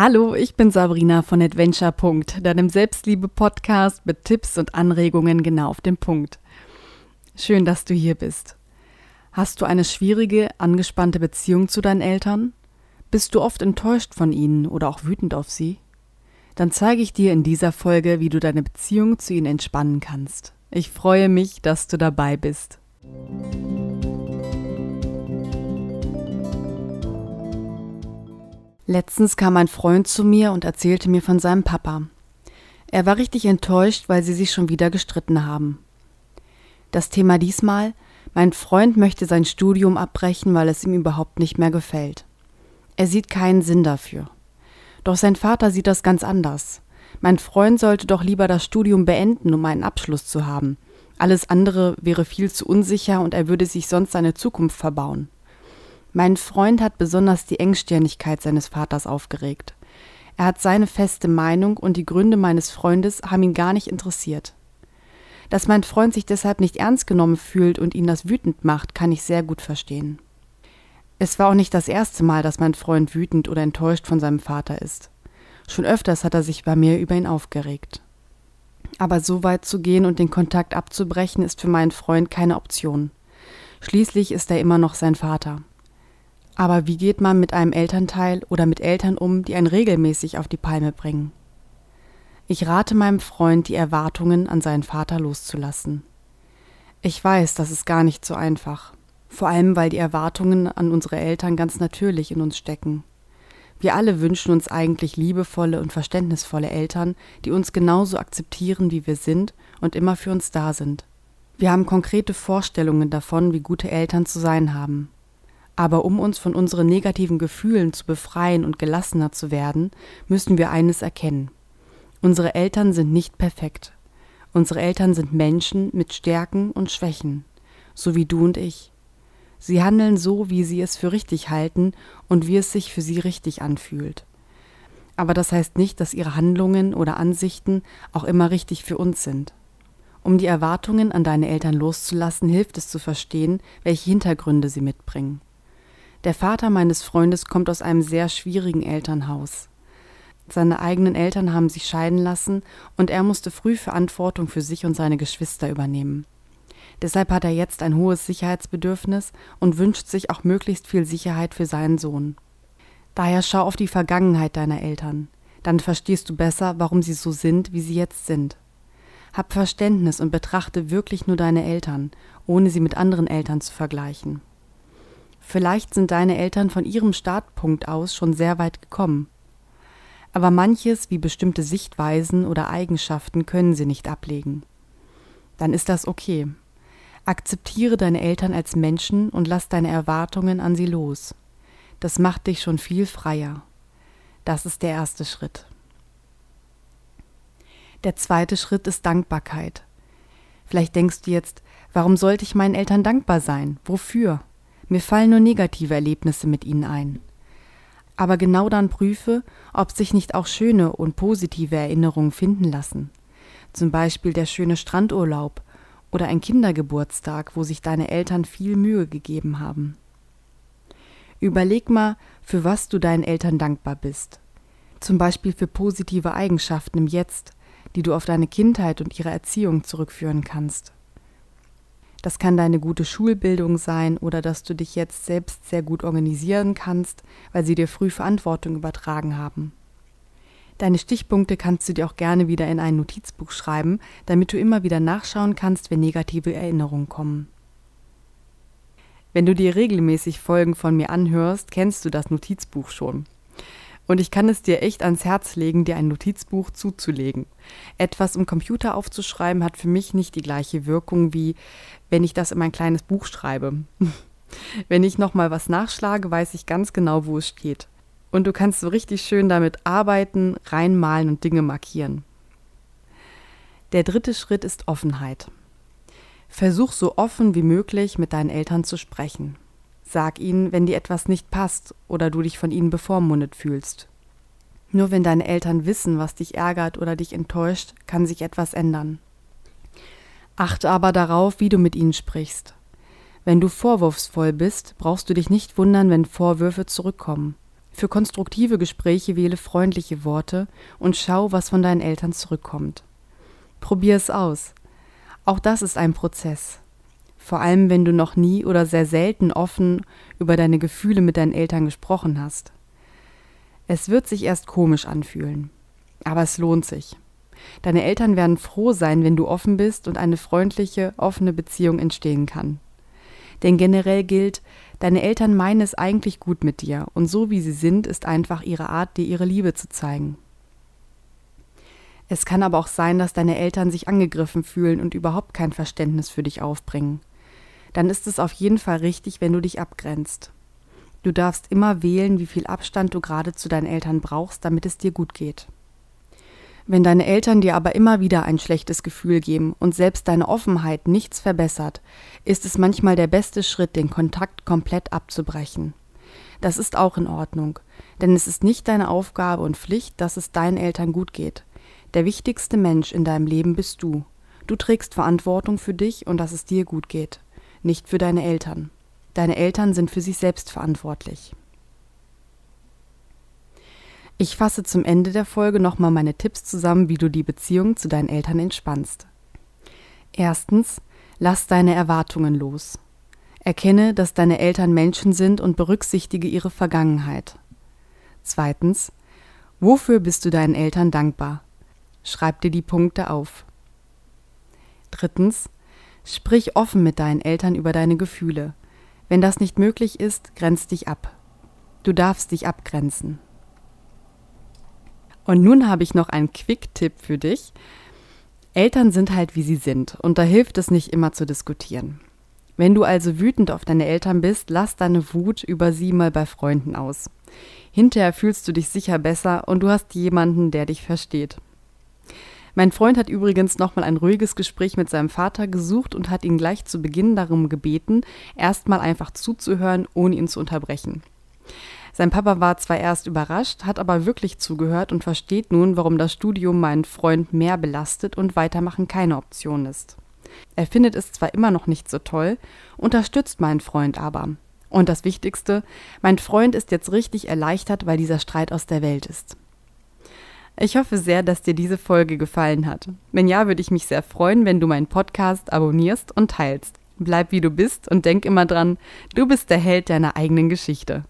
Hallo, ich bin Sabrina von Adventure. deinem Selbstliebe-Podcast mit Tipps und Anregungen genau auf den Punkt. Schön, dass du hier bist. Hast du eine schwierige, angespannte Beziehung zu deinen Eltern? Bist du oft enttäuscht von ihnen oder auch wütend auf sie? Dann zeige ich dir in dieser Folge, wie du deine Beziehung zu ihnen entspannen kannst. Ich freue mich, dass du dabei bist. Letztens kam ein Freund zu mir und erzählte mir von seinem Papa. Er war richtig enttäuscht, weil sie sich schon wieder gestritten haben. Das Thema diesmal, mein Freund möchte sein Studium abbrechen, weil es ihm überhaupt nicht mehr gefällt. Er sieht keinen Sinn dafür. Doch sein Vater sieht das ganz anders. Mein Freund sollte doch lieber das Studium beenden, um einen Abschluss zu haben. Alles andere wäre viel zu unsicher und er würde sich sonst seine Zukunft verbauen. Mein Freund hat besonders die Engstirnigkeit seines Vaters aufgeregt. Er hat seine feste Meinung und die Gründe meines Freundes haben ihn gar nicht interessiert. Dass mein Freund sich deshalb nicht ernst genommen fühlt und ihn das wütend macht, kann ich sehr gut verstehen. Es war auch nicht das erste Mal, dass mein Freund wütend oder enttäuscht von seinem Vater ist. Schon öfters hat er sich bei mir über ihn aufgeregt. Aber so weit zu gehen und den Kontakt abzubrechen, ist für meinen Freund keine Option. Schließlich ist er immer noch sein Vater. Aber wie geht man mit einem Elternteil oder mit Eltern um, die einen regelmäßig auf die Palme bringen? Ich rate meinem Freund, die Erwartungen an seinen Vater loszulassen. Ich weiß, das ist gar nicht so einfach. Vor allem, weil die Erwartungen an unsere Eltern ganz natürlich in uns stecken. Wir alle wünschen uns eigentlich liebevolle und verständnisvolle Eltern, die uns genauso akzeptieren, wie wir sind und immer für uns da sind. Wir haben konkrete Vorstellungen davon, wie gute Eltern zu sein haben. Aber um uns von unseren negativen Gefühlen zu befreien und gelassener zu werden, müssen wir eines erkennen. Unsere Eltern sind nicht perfekt. Unsere Eltern sind Menschen mit Stärken und Schwächen, so wie du und ich. Sie handeln so, wie sie es für richtig halten und wie es sich für sie richtig anfühlt. Aber das heißt nicht, dass ihre Handlungen oder Ansichten auch immer richtig für uns sind. Um die Erwartungen an deine Eltern loszulassen, hilft es zu verstehen, welche Hintergründe sie mitbringen. Der Vater meines Freundes kommt aus einem sehr schwierigen Elternhaus. Seine eigenen Eltern haben sich scheiden lassen und er musste früh Verantwortung für sich und seine Geschwister übernehmen. Deshalb hat er jetzt ein hohes Sicherheitsbedürfnis und wünscht sich auch möglichst viel Sicherheit für seinen Sohn. Daher schau auf die Vergangenheit deiner Eltern. Dann verstehst du besser, warum sie so sind, wie sie jetzt sind. Hab Verständnis und betrachte wirklich nur deine Eltern, ohne sie mit anderen Eltern zu vergleichen. Vielleicht sind deine Eltern von ihrem Startpunkt aus schon sehr weit gekommen. Aber manches, wie bestimmte Sichtweisen oder Eigenschaften, können sie nicht ablegen. Dann ist das okay. Akzeptiere deine Eltern als Menschen und lass deine Erwartungen an sie los. Das macht dich schon viel freier. Das ist der erste Schritt. Der zweite Schritt ist Dankbarkeit. Vielleicht denkst du jetzt, warum sollte ich meinen Eltern dankbar sein? Wofür? Mir fallen nur negative Erlebnisse mit ihnen ein. Aber genau dann prüfe, ob sich nicht auch schöne und positive Erinnerungen finden lassen. Zum Beispiel der schöne Strandurlaub oder ein Kindergeburtstag, wo sich deine Eltern viel Mühe gegeben haben. Überleg mal, für was du deinen Eltern dankbar bist. Zum Beispiel für positive Eigenschaften im Jetzt, die du auf deine Kindheit und ihre Erziehung zurückführen kannst. Das kann deine gute Schulbildung sein oder dass du dich jetzt selbst sehr gut organisieren kannst, weil sie dir früh Verantwortung übertragen haben. Deine Stichpunkte kannst du dir auch gerne wieder in ein Notizbuch schreiben, damit du immer wieder nachschauen kannst, wenn negative Erinnerungen kommen. Wenn du dir regelmäßig Folgen von mir anhörst, kennst du das Notizbuch schon. Und ich kann es dir echt ans Herz legen, dir ein Notizbuch zuzulegen. Etwas im Computer aufzuschreiben hat für mich nicht die gleiche Wirkung wie wenn ich das in mein kleines Buch schreibe. wenn ich nochmal was nachschlage, weiß ich ganz genau, wo es steht. Und du kannst so richtig schön damit arbeiten, reinmalen und Dinge markieren. Der dritte Schritt ist Offenheit. Versuch so offen wie möglich mit deinen Eltern zu sprechen. Sag ihnen, wenn dir etwas nicht passt oder du dich von ihnen bevormundet fühlst. Nur wenn deine Eltern wissen, was dich ärgert oder dich enttäuscht, kann sich etwas ändern. Achte aber darauf, wie du mit ihnen sprichst. Wenn du vorwurfsvoll bist, brauchst du dich nicht wundern, wenn Vorwürfe zurückkommen. Für konstruktive Gespräche wähle freundliche Worte und schau, was von deinen Eltern zurückkommt. Probier es aus. Auch das ist ein Prozess. Vor allem, wenn du noch nie oder sehr selten offen über deine Gefühle mit deinen Eltern gesprochen hast. Es wird sich erst komisch anfühlen. Aber es lohnt sich. Deine Eltern werden froh sein, wenn du offen bist und eine freundliche, offene Beziehung entstehen kann. Denn generell gilt, deine Eltern meinen es eigentlich gut mit dir und so wie sie sind, ist einfach ihre Art, dir ihre Liebe zu zeigen. Es kann aber auch sein, dass deine Eltern sich angegriffen fühlen und überhaupt kein Verständnis für dich aufbringen. Dann ist es auf jeden Fall richtig, wenn du dich abgrenzt. Du darfst immer wählen, wie viel Abstand du gerade zu deinen Eltern brauchst, damit es dir gut geht. Wenn deine Eltern dir aber immer wieder ein schlechtes Gefühl geben und selbst deine Offenheit nichts verbessert, ist es manchmal der beste Schritt, den Kontakt komplett abzubrechen. Das ist auch in Ordnung, denn es ist nicht deine Aufgabe und Pflicht, dass es deinen Eltern gut geht. Der wichtigste Mensch in deinem Leben bist du. Du trägst Verantwortung für dich und dass es dir gut geht, nicht für deine Eltern. Deine Eltern sind für sich selbst verantwortlich. Ich fasse zum Ende der Folge nochmal meine Tipps zusammen, wie du die Beziehung zu deinen Eltern entspannst. Erstens, lass deine Erwartungen los. Erkenne, dass deine Eltern Menschen sind und berücksichtige ihre Vergangenheit. Zweitens, wofür bist du deinen Eltern dankbar? Schreib dir die Punkte auf. Drittens, sprich offen mit deinen Eltern über deine Gefühle. Wenn das nicht möglich ist, grenz dich ab. Du darfst dich abgrenzen. Und nun habe ich noch einen Quick-Tipp für dich. Eltern sind halt wie sie sind und da hilft es nicht immer zu diskutieren. Wenn du also wütend auf deine Eltern bist, lass deine Wut über sie mal bei Freunden aus. Hinterher fühlst du dich sicher besser und du hast jemanden, der dich versteht. Mein Freund hat übrigens nochmal ein ruhiges Gespräch mit seinem Vater gesucht und hat ihn gleich zu Beginn darum gebeten, erstmal einfach zuzuhören, ohne ihn zu unterbrechen. Sein Papa war zwar erst überrascht, hat aber wirklich zugehört und versteht nun, warum das Studium meinen Freund mehr belastet und weitermachen keine Option ist. Er findet es zwar immer noch nicht so toll, unterstützt meinen Freund aber. Und das Wichtigste, mein Freund ist jetzt richtig erleichtert, weil dieser Streit aus der Welt ist. Ich hoffe sehr, dass dir diese Folge gefallen hat. Wenn ja, würde ich mich sehr freuen, wenn du meinen Podcast abonnierst und teilst. Bleib wie du bist und denk immer dran, du bist der Held deiner eigenen Geschichte.